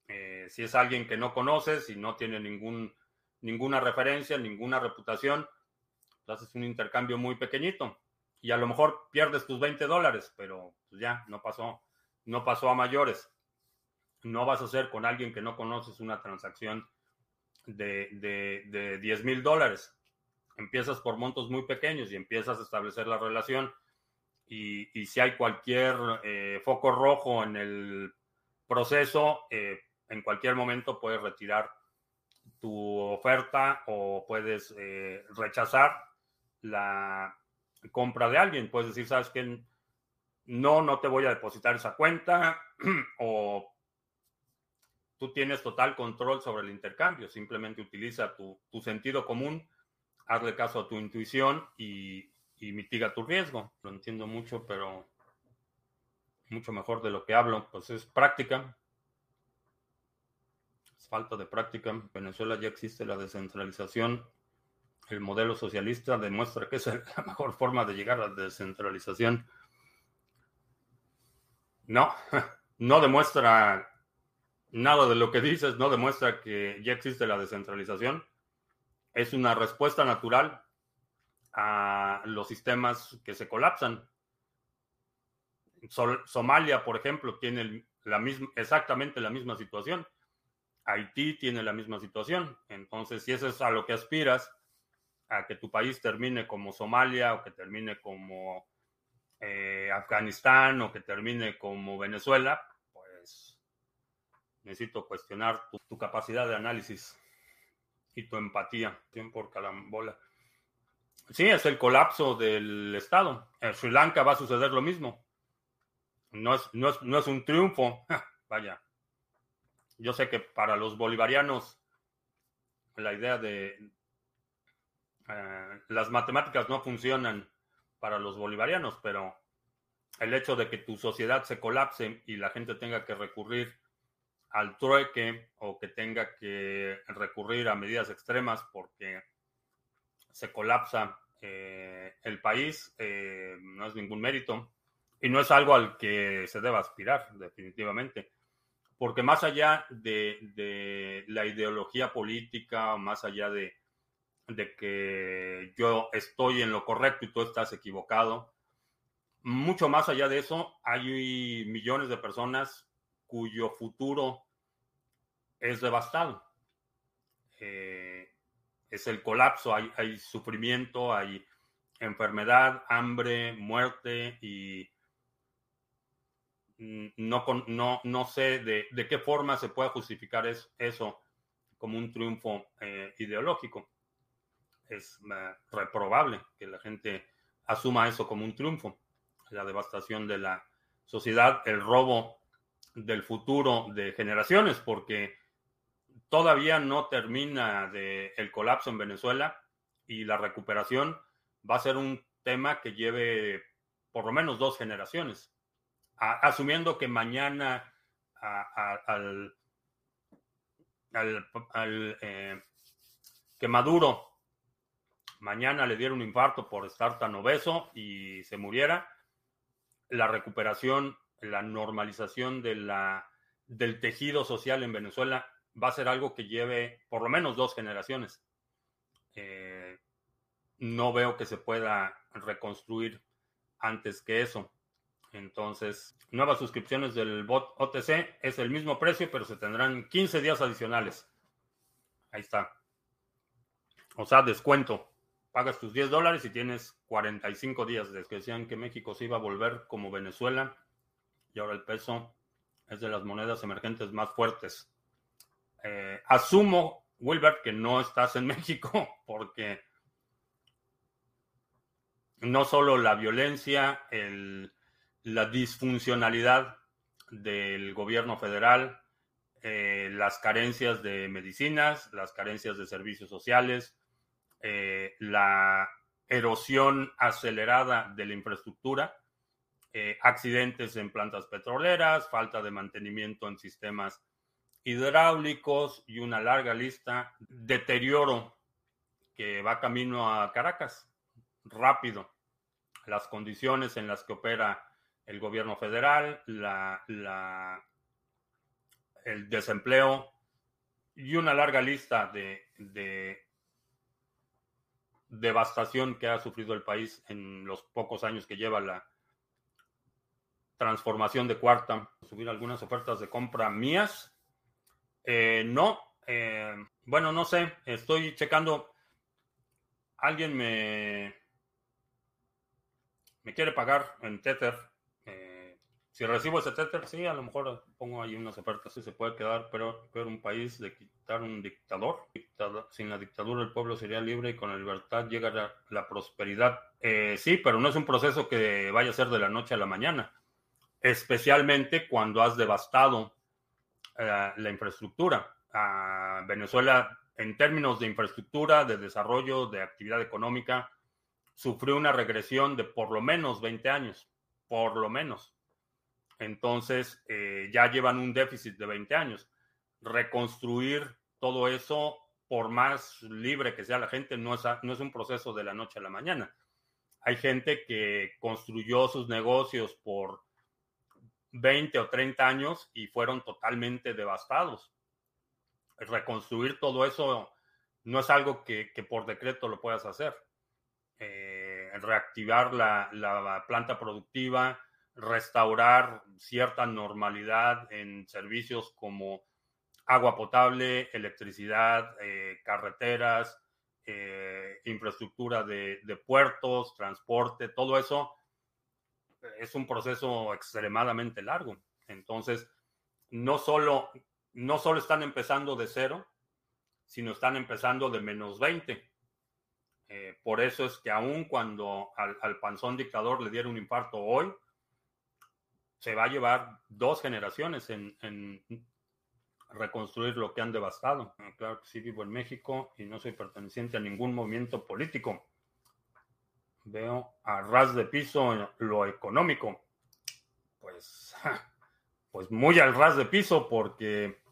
Eh, si es alguien que no conoces y no tiene ningún, ninguna referencia, ninguna reputación, haces un intercambio muy pequeñito y a lo mejor pierdes tus 20 dólares, pero pues ya, no pasó, no pasó a mayores. No vas a hacer con alguien que no conoces una transacción de, de, 10 mil dólares. Empiezas por montos muy pequeños y empiezas a establecer la relación. Y, si hay cualquier eh, foco rojo en el proceso, eh, en cualquier momento puedes retirar tu oferta o puedes eh, rechazar la compra de alguien. Puedes decir, sabes que no, no te voy a depositar esa cuenta o tú tienes total control sobre el intercambio. Simplemente utiliza tu, sentido común, hazle caso a tu intuición y, y, mitiga tu riesgo. Lo entiendo mucho, pero mucho mejor de lo que hablo. Pues es práctica. Falta de práctica. En Venezuela ya existe la descentralización el modelo socialista demuestra que es la mejor forma de llegar a la descentralización. No, no demuestra nada de lo que dices, no demuestra que ya existe la descentralización. Es una respuesta natural a los sistemas que se colapsan. Somalia, por ejemplo, tiene exactamente la misma situación. Haití tiene la misma situación. Entonces, si eso es a lo que aspiras, a que tu país termine como Somalia o que termine como eh, Afganistán o que termine como Venezuela, pues necesito cuestionar tu, capacidad de análisis y tu empatía. por calambola. Sí, es el colapso del Estado. En Sri Lanka va a suceder lo mismo. No es, no es, no es un triunfo. Vaya. Yo sé que para los bolivarianos la idea de, eh, las matemáticas no funcionan para los bolivarianos, pero el hecho de que tu sociedad se colapse y la gente tenga que recurrir al trueque o que tenga que recurrir a medidas extremas porque se colapsa eh, el país, eh, no es ningún mérito y no es algo al que se deba aspirar, definitivamente. Porque más allá de, la ideología política, más allá de, de que yo estoy en lo correcto y tú estás equivocado. Mucho más allá de eso, hay millones de personas cuyo futuro es devastado. Eh, es el colapso, hay, sufrimiento, hay enfermedad, hambre, muerte y no, no, no sé de, qué forma se puede justificar eso como un triunfo eh, ideológico es reprobable que la gente asuma eso como un triunfo. La devastación de la sociedad, el robo del futuro de generaciones, porque todavía no termina de el colapso en Venezuela y la recuperación va a ser un tema que lleve por lo menos dos generaciones, asumiendo que mañana al, eh, que Maduro mañana le diera un infarto por estar tan obeso y se muriera, la recuperación, la normalización de la, del tejido social en Venezuela va a ser algo que lleve por lo menos dos generaciones. Eh, no veo que se pueda reconstruir antes que eso. Entonces, nuevas suscripciones del bot OTC es el mismo precio, pero se tendrán 15 días adicionales. Ahí está. O sea, descuento. Pagas tus 10 dólares y tienes 45 días. Desde que decían que México se iba a volver como Venezuela y ahora el peso es de las monedas emergentes más fuertes. Eh, asumo, Wilbert, que no estás en México porque no solo la violencia, la disfuncionalidad del gobierno federal, eh, las carencias de medicinas, las carencias de servicios sociales, eh, la erosión acelerada de la infraestructura, accidentes en plantas petroleras, falta de mantenimiento en sistemas hidráulicos y una larga lista, deterioro que va camino a Caracas, rápido. Las condiciones en las que opera el gobierno federal, la, la, el desempleo y una larga lista de, de devastación que ha sufrido el país en los pocos años que lleva la transformación de cuarta. Subir algunas ofertas de compra mías eh, no, eh, bueno, no sé, estoy checando. Alguien me, me quiere pagar en Tether. Eh, si recibo ese Tether, sí, a lo mejor pongo ahí unas ofertas, sí se puede quedar, pero, pero un país de quitar un dictador. sin la dictadura el pueblo sería libre y con la libertad llega la, prosperidad. sí, pero no es un proceso que vaya a ser de la noche a la mañana, especialmente cuando has devastado la infraestructura. A Venezuela, en términos de infraestructura, de desarrollo, de actividad económica, sufrió una regresión de por lo menos 20 años, por lo menos. Entonces, eh, ya llevan un déficit de 20 años. Reconstruir todo eso, por más libre que sea la gente, no es, no es un proceso de la noche a la mañana. Hay gente que construyó sus negocios por 20 o 30 años y fueron totalmente devastados. Reconstruir todo eso no es algo que, por decreto lo puedas hacer. Eh, reactivar la, la, planta productiva, restaurar cierta normalidad en servicios como agua potable, electricidad, eh, carreteras, eh, infraestructura de, puertos, transporte, todo eso es un proceso extremadamente largo. Entonces, no solo, no solo están empezando de cero, sino están empezando de menos 20. Eh, por eso es que aun cuando al, panzón dictador le diera un infarto hoy, se va a llevar dos generaciones en, reconstruir lo que han devastado. Claro que sí vivo en México y no soy perteneciente a ningún movimiento político. Veo a ras de piso lo económico. Pues, pues muy al ras de piso porque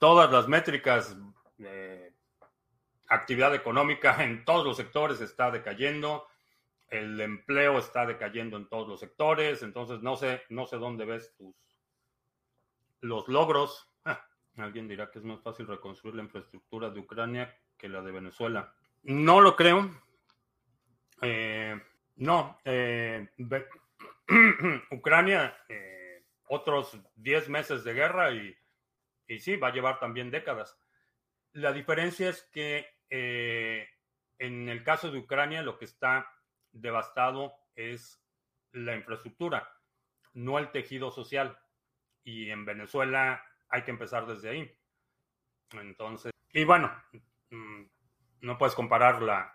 todas las métricas de actividad económica en todos los sectores está decayendo. El empleo está decayendo en todos los sectores. Entonces no sé, no sé dónde ves tus los logros. Alguien dirá que es más fácil reconstruir la infraestructura de Ucrania que la de Venezuela. No lo creo. Eh, no. Eh, Ucrania, eh, otros 10 meses de guerra y, y, sí, va a llevar también décadas. La diferencia es que en el caso de Ucrania lo que está devastado es la infraestructura, no el tejido social. Y en Venezuela hay que empezar desde ahí. Entonces, y bueno, mm, no puedes comparar la,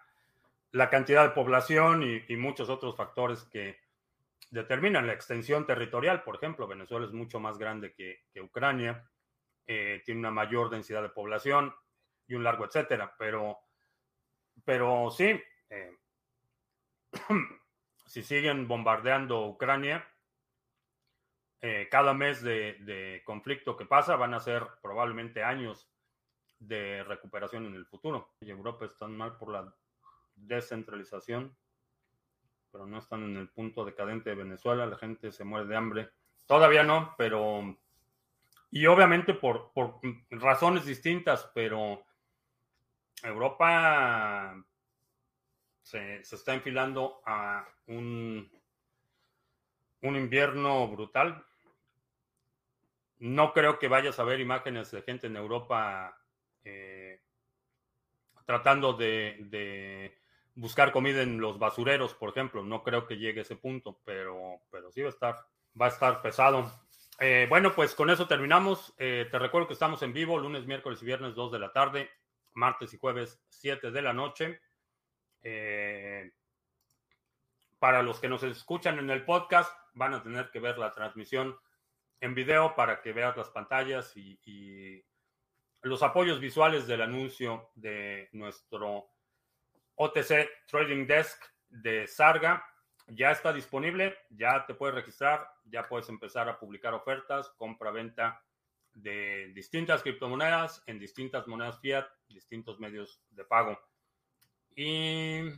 la cantidad de población y, muchos otros factores que determinan la extensión territorial. Por ejemplo, Venezuela es mucho más grande que, Ucrania, eh, tiene una mayor densidad de población y un largo etcétera. Pero, pero sí, eh, si siguen bombardeando Ucrania, eh, cada mes de, conflicto que pasa van a ser probablemente años de recuperación en el futuro. Y Europa está mal por la descentralización, pero no están en el punto decadente de Venezuela. La gente se muere de hambre. Todavía no, pero... Y obviamente por, por razones distintas, pero Europa se, está enfilando a un, un invierno brutal. No creo que vayas a ver imágenes de gente en Europa eh, tratando de, buscar comida en los basureros, por ejemplo. No creo que llegue a ese punto, pero, pero sí va a estar, va a estar pesado. Eh, bueno, pues con eso terminamos. Eh, te recuerdo que estamos en vivo lunes, miércoles y viernes 2 de la tarde, martes y jueves 7 de la noche. Para los que nos escuchan en el podcast, van a tener que ver la transmisión en video para que veas las pantallas y, los apoyos visuales del anuncio de nuestro OTC Trading Desk de Sarga. Ya está disponible, ya te puedes registrar, ya puedes empezar a publicar ofertas, compra-venta de distintas criptomonedas en distintas monedas fiat, distintos medios de pago. Y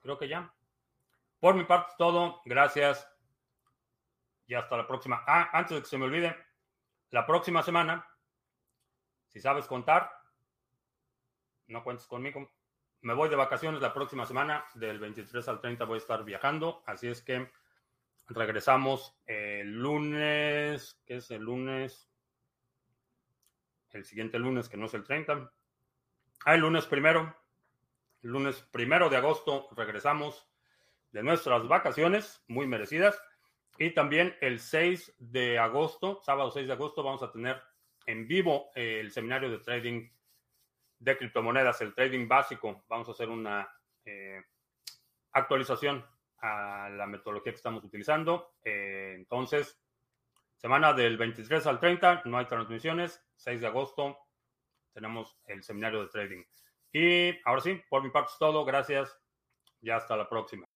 creo que ya. Por mi parte, todo. Gracias. Y hasta la próxima. Ah, antes de que se me olvide, la próxima semana, si sabes contar, no cuentes conmigo. Me voy de vacaciones la próxima semana, del 23 al 30 voy a estar viajando, así es que regresamos el lunes, ¿qué es el lunes? El siguiente lunes, que no es el 30. Ah, el lunes primero. Lunes primero de agosto regresamos de nuestras vacaciones, muy merecidas. Y también el 6 de agosto, sábado 6 de agosto, vamos a tener en vivo el seminario de trading de criptomonedas, el trading básico. Vamos a hacer una eh, actualización a la metodología que estamos utilizando. Eh, entonces, semana del 23 al 30, no hay transmisiones. 6 de agosto tenemos el seminario de trading. Y ahora sí, por mi parte es todo. Gracias y hasta la próxima.